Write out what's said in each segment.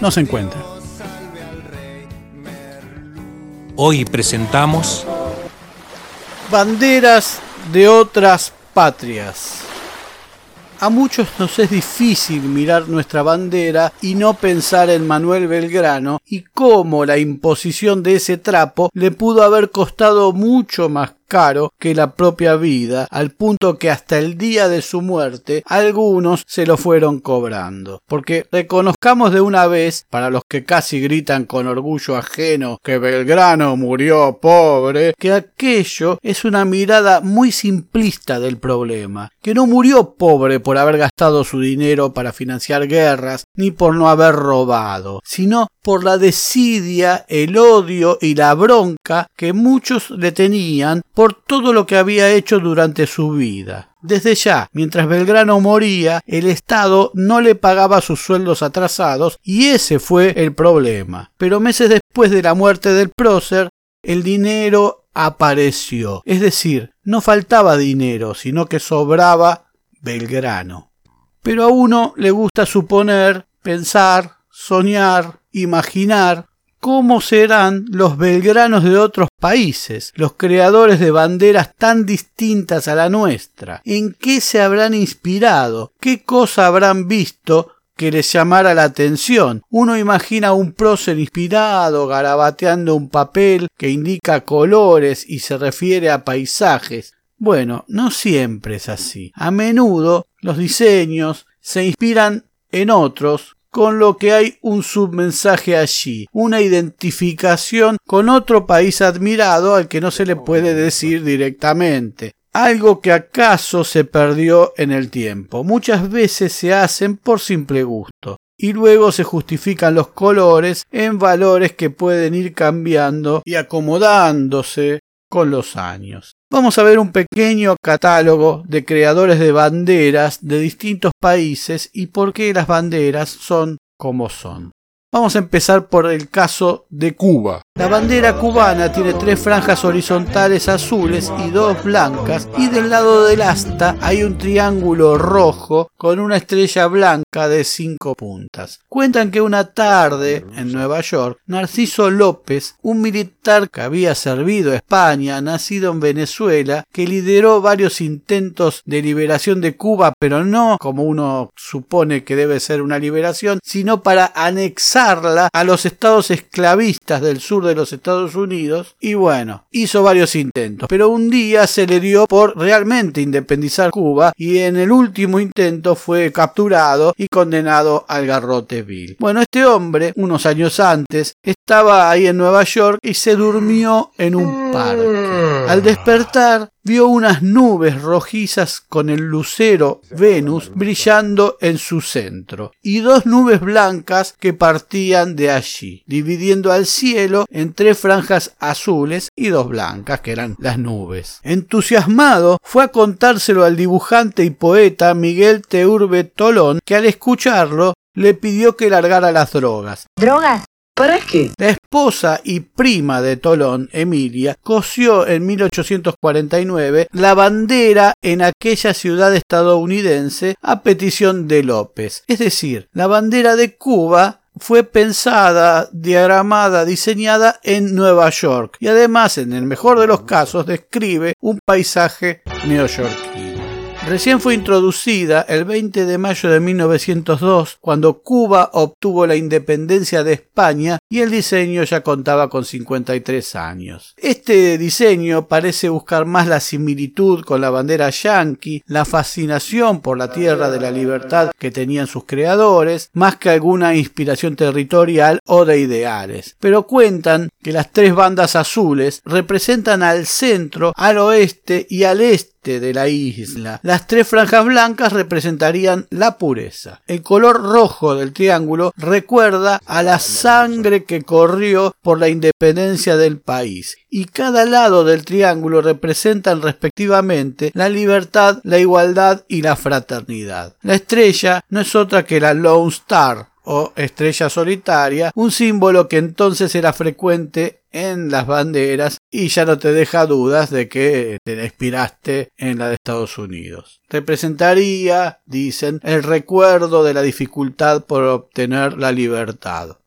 no se encuentra. Hoy presentamos Banderas de otras patrias. A muchos nos es difícil mirar nuestra bandera y no pensar en Manuel Belgrano y cómo la imposición de ese trapo le pudo haber costado mucho más caro que la propia vida, al punto que hasta el día de su muerte algunos se lo fueron cobrando. Porque reconozcamos de una vez, para los que casi gritan con orgullo ajeno que Belgrano murió pobre, que aquello es una mirada muy simplista del problema, que no murió pobre por haber gastado su dinero para financiar guerras, ni por no haber robado, sino por la desidia, el odio y la bronca que muchos le tenían por todo lo que había hecho durante su vida. Desde ya, mientras Belgrano moría, el Estado no le pagaba sus sueldos atrasados y ese fue el problema. Pero meses después de la muerte del prócer, el dinero apareció. Es decir, no faltaba dinero, sino que sobraba Belgrano. Pero a uno le gusta suponer, pensar, soñar, imaginar cómo serán los belgranos de otros países, los creadores de banderas tan distintas a la nuestra, en qué se habrán inspirado, qué cosa habrán visto que les llamara la atención. Uno imagina un prócer inspirado garabateando un papel que indica colores y se refiere a paisajes. Bueno, no siempre es así. A menudo los diseños se inspiran en otros con lo que hay un submensaje allí, una identificación con otro país admirado al que no se le puede decir directamente algo que acaso se perdió en el tiempo. Muchas veces se hacen por simple gusto y luego se justifican los colores en valores que pueden ir cambiando y acomodándose con los años. Vamos a ver un pequeño catálogo de creadores de banderas de distintos países y por qué las banderas son como son. Vamos a empezar por el caso de Cuba. La bandera cubana tiene tres franjas horizontales azules y dos blancas y del lado del asta hay un triángulo rojo con una estrella blanca de cinco puntas. Cuentan que una tarde en Nueva York, Narciso López, un militar que había servido a España, nacido en Venezuela, que lideró varios intentos de liberación de Cuba, pero no como uno supone que debe ser una liberación, sino para anexarla a los estados esclavistas del sur de los Estados Unidos y bueno, hizo varios intentos, pero un día se le dio por realmente independizar Cuba y en el último intento fue capturado y condenado al garrote vil. Bueno, este hombre, unos años antes, estaba ahí en Nueva York y se durmió en un parque. Al despertar, vio unas nubes rojizas con el lucero Venus brillando en su centro y dos nubes blancas que partían de allí, dividiendo al cielo en tres franjas azules y dos blancas que eran las nubes. Entusiasmado fue a contárselo al dibujante y poeta Miguel Teurbe Tolón, que al escucharlo le pidió que largara las drogas. ¿Drogas? La esposa y prima de Tolón, Emilia, cosió en 1849 la bandera en aquella ciudad estadounidense a petición de López. Es decir, la bandera de Cuba fue pensada, diagramada, diseñada en Nueva York y además, en el mejor de los casos, describe un paisaje neoyorquino. Recién fue introducida el 20 de mayo de 1902, cuando Cuba obtuvo la independencia de España y el diseño ya contaba con 53 años. Este diseño parece buscar más la similitud con la bandera yankee, la fascinación por la tierra de la libertad que tenían sus creadores, más que alguna inspiración territorial o de ideales. Pero cuentan que las tres bandas azules representan al centro, al oeste y al este de la isla. Las tres franjas blancas representarían la pureza. El color rojo del triángulo recuerda a la sangre que corrió por la independencia del país. Y cada lado del triángulo representan respectivamente la libertad, la igualdad y la fraternidad. La estrella no es otra que la Lone Star, o estrella solitaria, un símbolo que entonces era frecuente en las banderas y ya no te deja dudas de que te inspiraste en la de Estados Unidos. Representaría, dicen, el recuerdo de la dificultad por obtener la libertad.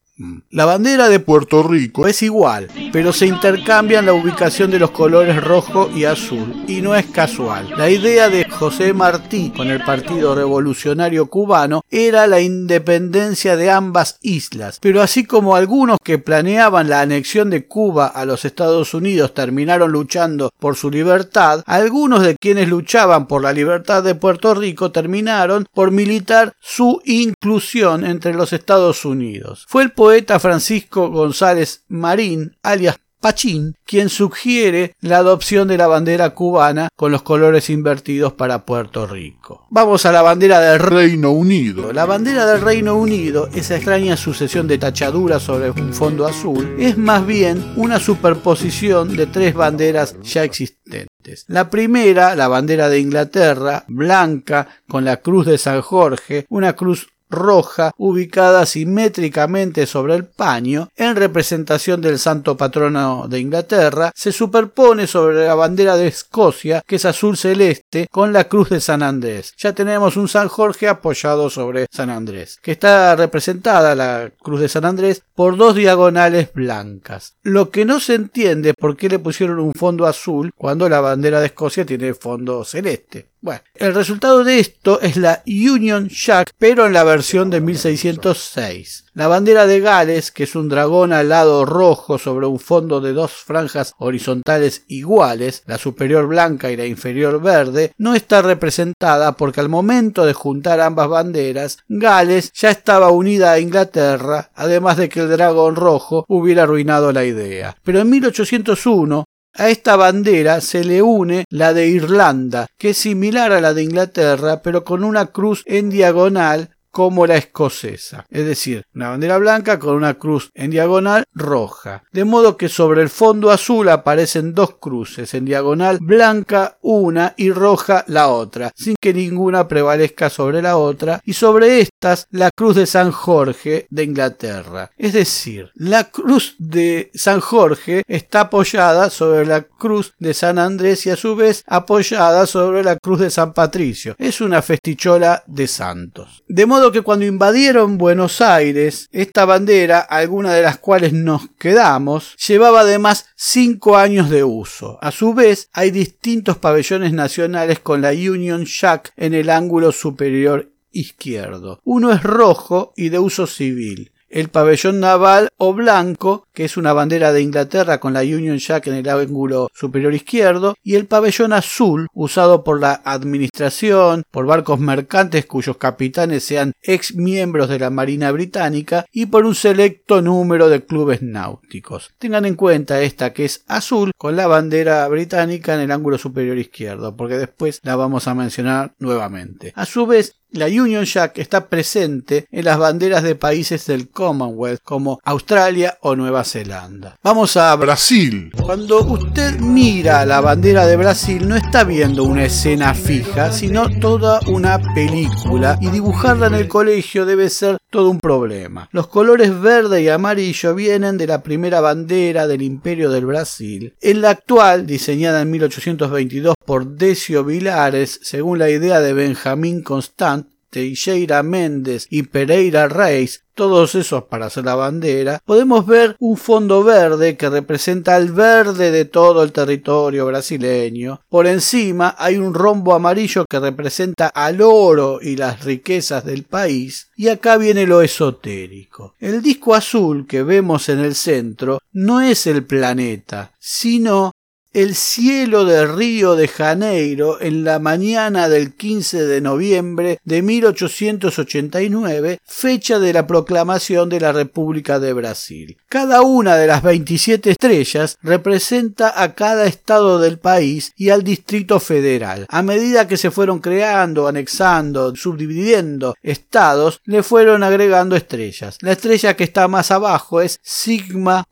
La bandera de Puerto Rico es igual, pero se intercambian la ubicación de los colores rojo y azul, y no es casual. La idea de José Martí con el Partido Revolucionario Cubano era la independencia de ambas islas, pero así como algunos que planeaban la anexión de Cuba a los Estados Unidos terminaron luchando por su libertad, algunos de quienes luchaban por la libertad de Puerto Rico terminaron por militar su inclusión entre los Estados Unidos. Fue el poeta Francisco González Marín, alias Pachín, quien sugiere la adopción de la bandera cubana con los colores invertidos para Puerto Rico. Vamos a la bandera del Reino Unido. La bandera del Reino Unido, esa extraña sucesión de tachaduras sobre un fondo azul, es más bien una superposición de tres banderas ya existentes. La primera, la bandera de Inglaterra, blanca, con la cruz de San Jorge, una cruz roja ubicada simétricamente sobre el paño en representación del santo patrono de Inglaterra se superpone sobre la bandera de Escocia que es azul celeste con la cruz de San Andrés. Ya tenemos un San Jorge apoyado sobre San Andrés que está representada la cruz de San Andrés por dos diagonales blancas. Lo que no se entiende por qué le pusieron un fondo azul cuando la bandera de Escocia tiene fondo celeste. Bueno, el resultado de esto es la Union Jack, pero en la versión de 1606. La bandera de Gales, que es un dragón alado rojo sobre un fondo de dos franjas horizontales iguales, la superior blanca y la inferior verde, no está representada porque al momento de juntar ambas banderas, Gales ya estaba unida a Inglaterra, además de que el dragón rojo hubiera arruinado la idea. Pero en 1801 a esta bandera se le une la de Irlanda, que es similar a la de Inglaterra, pero con una cruz en diagonal como la escocesa, es decir, una bandera blanca con una cruz en diagonal roja, de modo que sobre el fondo azul aparecen dos cruces en diagonal blanca una y roja la otra, sin que ninguna prevalezca sobre la otra, y sobre estas la cruz de San Jorge de Inglaterra. Es decir, la cruz de San Jorge está apoyada sobre la cruz de San Andrés y a su vez apoyada sobre la cruz de San Patricio. Es una festichola de santos. De modo que cuando invadieron Buenos Aires, esta bandera, alguna de las cuales nos quedamos, llevaba además cinco años de uso. A su vez, hay distintos pabellones nacionales con la Union Jack en el ángulo superior izquierdo. Uno es rojo y de uso civil el pabellón naval o blanco, que es una bandera de Inglaterra con la Union Jack en el ángulo superior izquierdo, y el pabellón azul, usado por la administración, por barcos mercantes cuyos capitanes sean ex miembros de la Marina Británica y por un selecto número de clubes náuticos. Tengan en cuenta esta que es azul con la bandera británica en el ángulo superior izquierdo, porque después la vamos a mencionar nuevamente. A su vez, la Union Jack está presente en las banderas de países del Commonwealth como Australia o Nueva Zelanda. Vamos a Brasil. Cuando usted mira la bandera de Brasil no está viendo una escena fija, sino toda una película y dibujarla en el colegio debe ser todo un problema. Los colores verde y amarillo vienen de la primera bandera del Imperio del Brasil. En la actual, diseñada en 1822 por Decio Vilares, según la idea de Benjamín Constant, Teixeira Méndez y Pereira Reis, todos esos para hacer la bandera, podemos ver un fondo verde que representa el verde de todo el territorio brasileño. Por encima hay un rombo amarillo que representa al oro y las riquezas del país. Y acá viene lo esotérico. El disco azul que vemos en el centro no es el planeta, sino el cielo de Río de Janeiro en la mañana del 15 de noviembre de 1889, fecha de la proclamación de la República de Brasil. Cada una de las 27 estrellas representa a cada estado del país y al Distrito Federal. A medida que se fueron creando, anexando, subdividiendo estados, le fueron agregando estrellas. La estrella que está más abajo es Sigma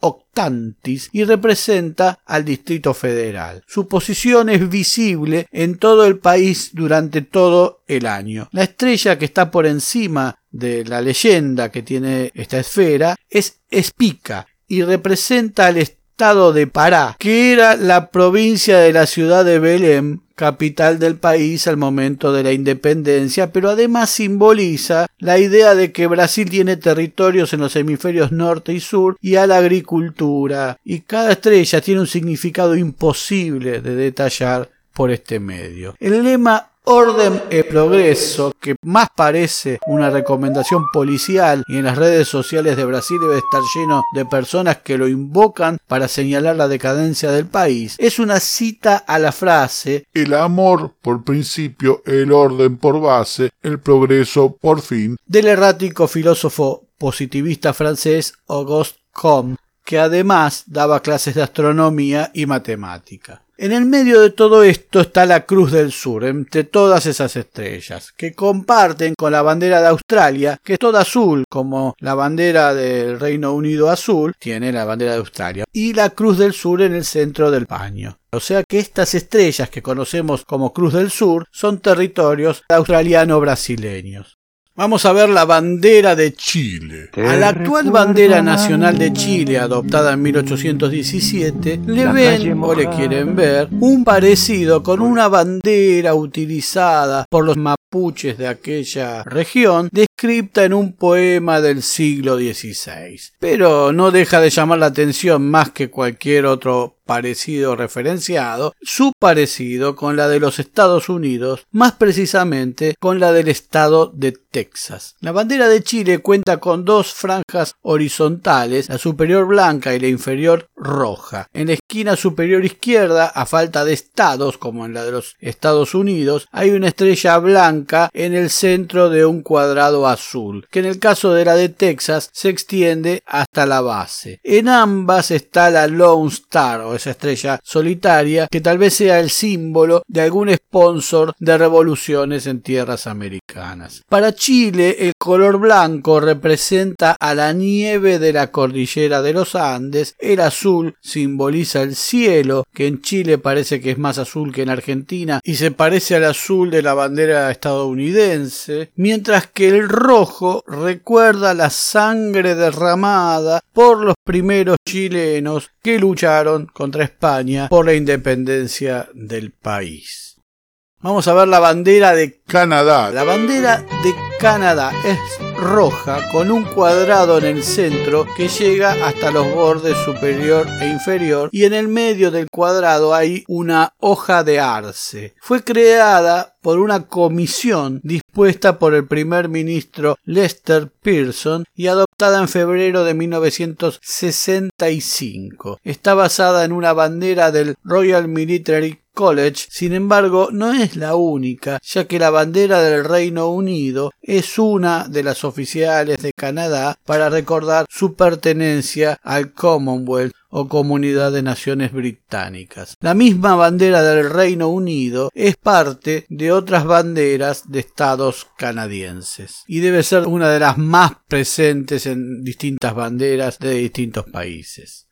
Y representa al Distrito Federal. Su posición es visible en todo el país durante todo el año. La estrella que está por encima de la leyenda que tiene esta esfera es Espica y representa al de Pará, que era la provincia de la ciudad de Belém, capital del país al momento de la independencia, pero además simboliza la idea de que Brasil tiene territorios en los hemisferios norte y sur y a la agricultura, y cada estrella tiene un significado imposible de detallar por este medio. El lema orden y progreso, que más parece una recomendación policial y en las redes sociales de Brasil debe estar lleno de personas que lo invocan para señalar la decadencia del país, es una cita a la frase El amor por principio, el orden por base, el progreso por fin, del errático filósofo positivista francés Auguste Comte, que además daba clases de astronomía y matemática. En el medio de todo esto está la Cruz del Sur, entre todas esas estrellas, que comparten con la bandera de Australia, que es toda azul, como la bandera del Reino Unido azul, tiene la bandera de Australia, y la Cruz del Sur en el centro del paño. O sea que estas estrellas que conocemos como Cruz del Sur son territorios australiano-brasileños. Vamos a ver la bandera de Chile. A la actual bandera nacional de Chile, adoptada en 1817, le ven o le quieren ver un parecido con una bandera utilizada por los mapuches de aquella región, descripta en un poema del siglo XVI. Pero no deja de llamar la atención más que cualquier otro parecido referenciado, su parecido con la de los Estados Unidos, más precisamente con la del estado de Texas. La bandera de Chile cuenta con dos franjas horizontales, la superior blanca y la inferior roja. En la esquina superior izquierda, a falta de estados como en la de los Estados Unidos, hay una estrella blanca en el centro de un cuadrado azul, que en el caso de la de Texas se extiende hasta la base. En ambas está la Lone Star o esa estrella solitaria que tal vez sea el símbolo de algún sponsor de revoluciones en tierras americanas. Para Chile el color blanco representa a la nieve de la cordillera de los Andes, el azul simboliza el cielo, que en Chile parece que es más azul que en Argentina y se parece al azul de la bandera estadounidense, mientras que el rojo recuerda la sangre derramada por los primeros chilenos que lucharon contra España por la independencia del país. Vamos a ver la bandera de Canadá. La bandera de Canadá es roja con un cuadrado en el centro que llega hasta los bordes superior e inferior y en el medio del cuadrado hay una hoja de arce. Fue creada por una comisión dispuesta por el primer ministro Lester Pearson y adoptada en febrero de 1965. Está basada en una bandera del Royal Military College, sin embargo, no es la única, ya que la bandera del Reino Unido es una de las oficiales de Canadá para recordar su pertenencia al Commonwealth o Comunidad de Naciones Británicas. La misma bandera del Reino Unido es parte de otras banderas de estados canadienses y debe ser una de las más presentes en distintas banderas de distintos países.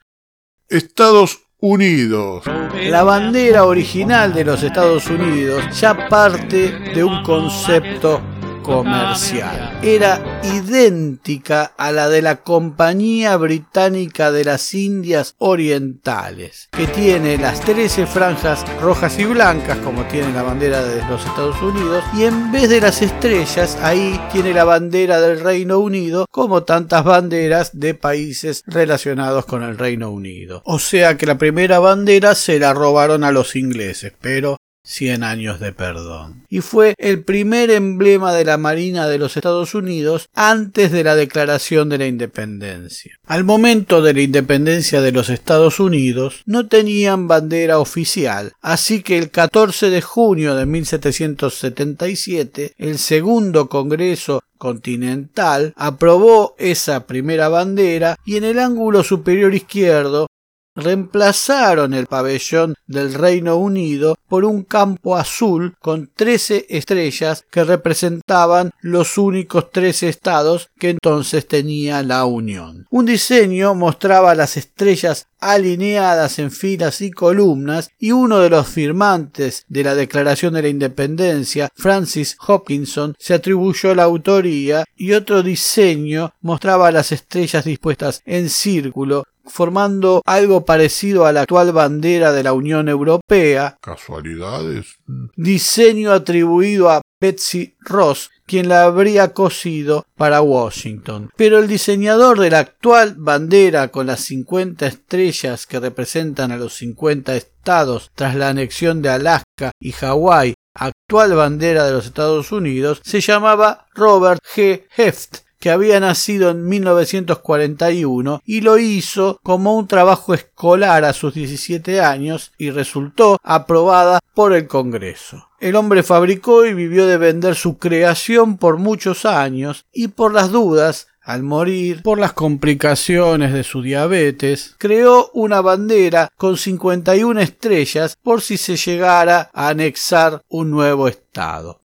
Estados Unidos. La bandera original de los Estados Unidos ya parte de un concepto comercial. Era idéntica a la de la Compañía Británica de las Indias Orientales, que tiene las 13 franjas rojas y blancas, como tiene la bandera de los Estados Unidos, y en vez de las estrellas, ahí tiene la bandera del Reino Unido, como tantas banderas de países relacionados con el Reino Unido. O sea que la primera bandera se la robaron a los ingleses, pero 100 años de perdón. Y fue el primer emblema de la Marina de los Estados Unidos antes de la declaración de la independencia. Al momento de la independencia de los Estados Unidos no tenían bandera oficial, así que el 14 de junio de 1777 el segundo Congreso Continental aprobó esa primera bandera y en el ángulo superior izquierdo reemplazaron el pabellón del Reino Unido por un campo azul con trece estrellas que representaban los únicos tres estados que entonces tenía la Unión. Un diseño mostraba las estrellas alineadas en filas y columnas y uno de los firmantes de la Declaración de la Independencia, Francis Hopkinson, se atribuyó la autoría y otro diseño mostraba las estrellas dispuestas en círculo formando algo parecido a la actual bandera de la Unión Europea. ¿Casualidades? Diseño atribuido a Betsy Ross, quien la habría cosido para Washington. Pero el diseñador de la actual bandera con las 50 estrellas que representan a los 50 estados tras la anexión de Alaska y Hawái, actual bandera de los Estados Unidos, se llamaba Robert G. Heft que había nacido en 1941 y lo hizo como un trabajo escolar a sus 17 años y resultó aprobada por el Congreso. El hombre fabricó y vivió de vender su creación por muchos años y por las dudas al morir, por las complicaciones de su diabetes, creó una bandera con 51 estrellas por si se llegara a anexar un nuevo estado.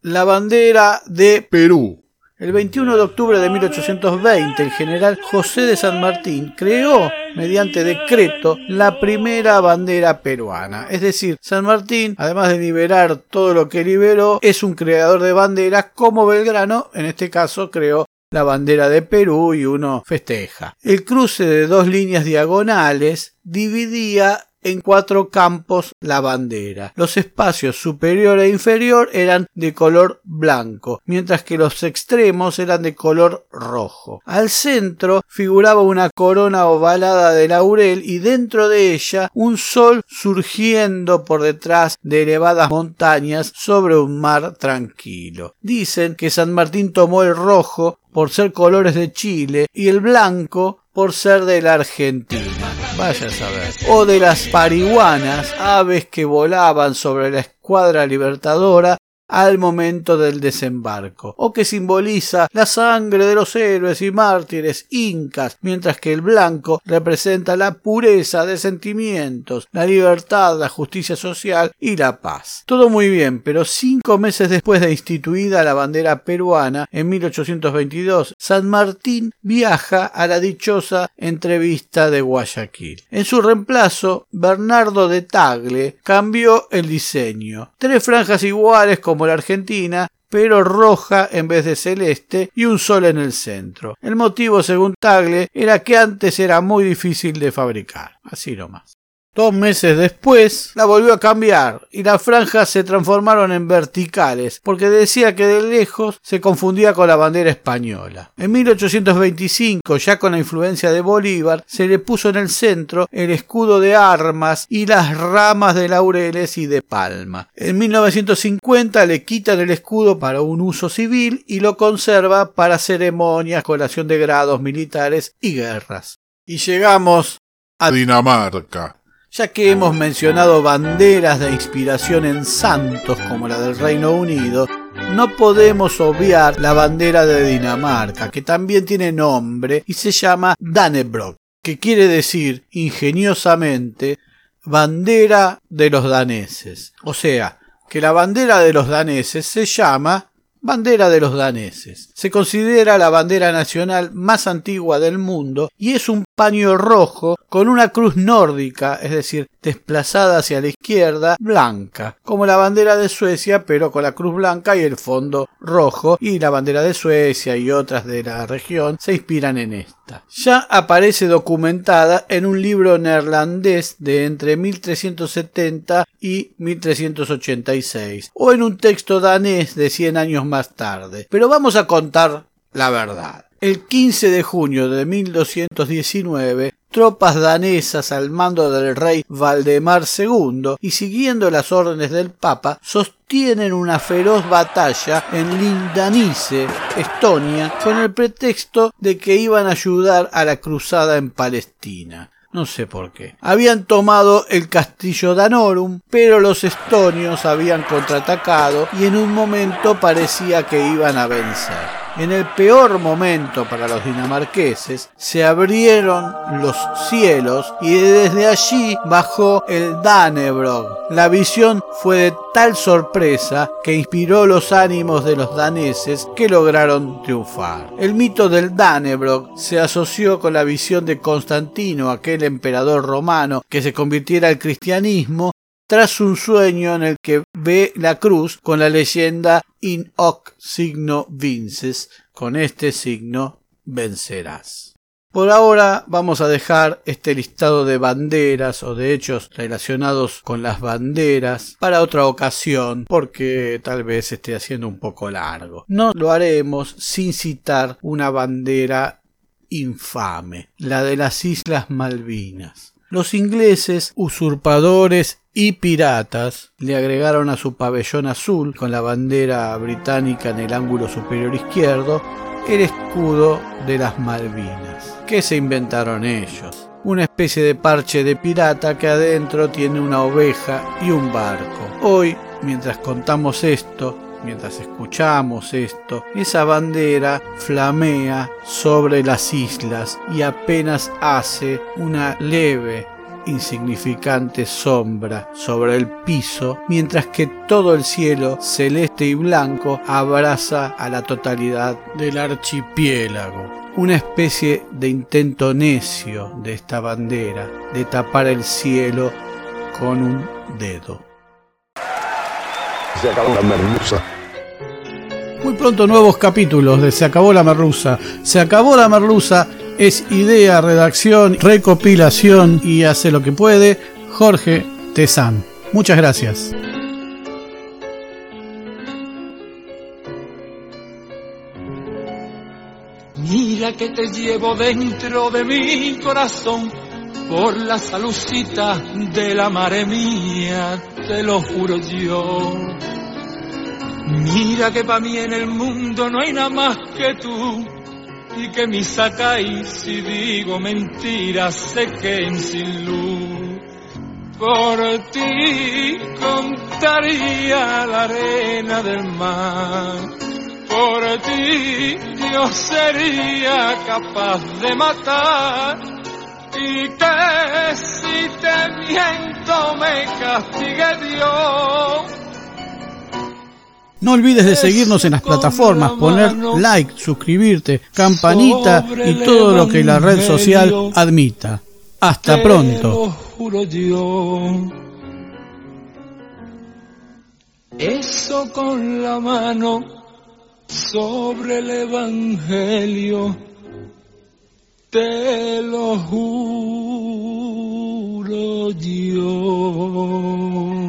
La bandera de Perú el 21 de octubre de 1820, el general José de San Martín creó, mediante decreto, la primera bandera peruana. Es decir, San Martín, además de liberar todo lo que liberó, es un creador de banderas como Belgrano, en este caso, creó la bandera de Perú y uno festeja. El cruce de dos líneas diagonales dividía en cuatro campos la bandera. Los espacios superior e inferior eran de color blanco, mientras que los extremos eran de color rojo. Al centro figuraba una corona ovalada de laurel y dentro de ella un sol surgiendo por detrás de elevadas montañas sobre un mar tranquilo. Dicen que San Martín tomó el rojo por ser colores de Chile y el blanco por ser de la Argentina. O de las parihuanas, aves que volaban sobre la escuadra libertadora al momento del desembarco, o que simboliza la sangre de los héroes y mártires incas, mientras que el blanco representa la pureza de sentimientos, la libertad, la justicia social y la paz. Todo muy bien, pero cinco meses después de instituida la bandera peruana, en 1822, San Martín viaja a la dichosa entrevista de Guayaquil. En su reemplazo, Bernardo de Tagle cambió el diseño. Tres franjas iguales como la Argentina, pero roja en vez de celeste y un sol en el centro. El motivo, según Tagle, era que antes era muy difícil de fabricar. Así nomás. Dos meses después la volvió a cambiar y las franjas se transformaron en verticales porque decía que de lejos se confundía con la bandera española. En 1825, ya con la influencia de Bolívar, se le puso en el centro el escudo de armas y las ramas de laureles y de palma. En 1950 le quitan el escudo para un uso civil y lo conserva para ceremonias, colación de grados militares y guerras. Y llegamos a Dinamarca. Ya que hemos mencionado banderas de inspiración en santos como la del Reino Unido, no podemos obviar la bandera de Dinamarca, que también tiene nombre y se llama Dannebrog, que quiere decir ingeniosamente bandera de los daneses. O sea, que la bandera de los daneses se llama bandera de los daneses. Se considera la bandera nacional más antigua del mundo y es un paño rojo con una cruz nórdica, es decir, desplazada hacia la izquierda, blanca, como la bandera de Suecia, pero con la cruz blanca y el fondo rojo, y la bandera de Suecia y otras de la región se inspiran en Ya aparece documentada en un libro neerlandés de entre 1370 y 1386, o en un texto danés de 100 años más tarde. Pero vamos a contar la verdad. El 15 de junio de 1219, tropas danesas al mando del rey Valdemar II y siguiendo las órdenes del Papa sostienen una feroz batalla en Lindanice, Estonia, con el pretexto de que iban a ayudar a la cruzada en Palestina. No sé por qué. Habían tomado el castillo Danorum, pero los estonios habían contraatacado y en un momento parecía que iban a vencer. En el peor momento para los dinamarqueses, se abrieron los cielos y desde allí bajó el Danebrog. La visión fue de tal sorpresa que inspiró los ánimos de los daneses que lograron triunfar. El mito del Danebrog se asoció con la visión de Constantino, aquel emperador romano que se convirtiera al cristianismo tras un sueño en el que ve la cruz con la leyenda In hoc signo vinces, con este signo vencerás. Por ahora vamos a dejar este listado de banderas o de hechos relacionados con las banderas para otra ocasión porque tal vez esté haciendo un poco largo. No lo haremos sin citar una bandera infame, la de las Islas Malvinas. Los ingleses, usurpadores y piratas le agregaron a su pabellón azul con la bandera británica en el ángulo superior izquierdo el escudo de las Malvinas. ¿Qué se inventaron ellos? Una especie de parche de pirata que adentro tiene una oveja y un barco. Hoy, mientras contamos esto, mientras escuchamos esto, esa bandera flamea sobre las islas y apenas hace una leve insignificante sombra sobre el piso, mientras que todo el cielo celeste y blanco abraza a la totalidad del archipiélago. Una especie de intento necio de esta bandera de tapar el cielo con un dedo. Se acabó la merluza. Muy pronto nuevos capítulos de Se acabó la merluza. Se acabó la merluza es idea, redacción, recopilación y hace lo que puede Jorge Tezán. Muchas gracias. Mira que te llevo dentro de mi corazón por la salucita de la madre mía, te lo juro yo. Mira que para mí en el mundo no hay nada más que tú y que me sacáis si digo mentiras se queden sin luz. Por ti contaría la arena del mar, por ti yo sería capaz de matar y que si te miento me castigue Dios no olvides de seguirnos en las plataformas, poner like, suscribirte, campanita y todo lo que la red social admita. Hasta pronto. Eso con la mano sobre el Evangelio, te lo juro yo.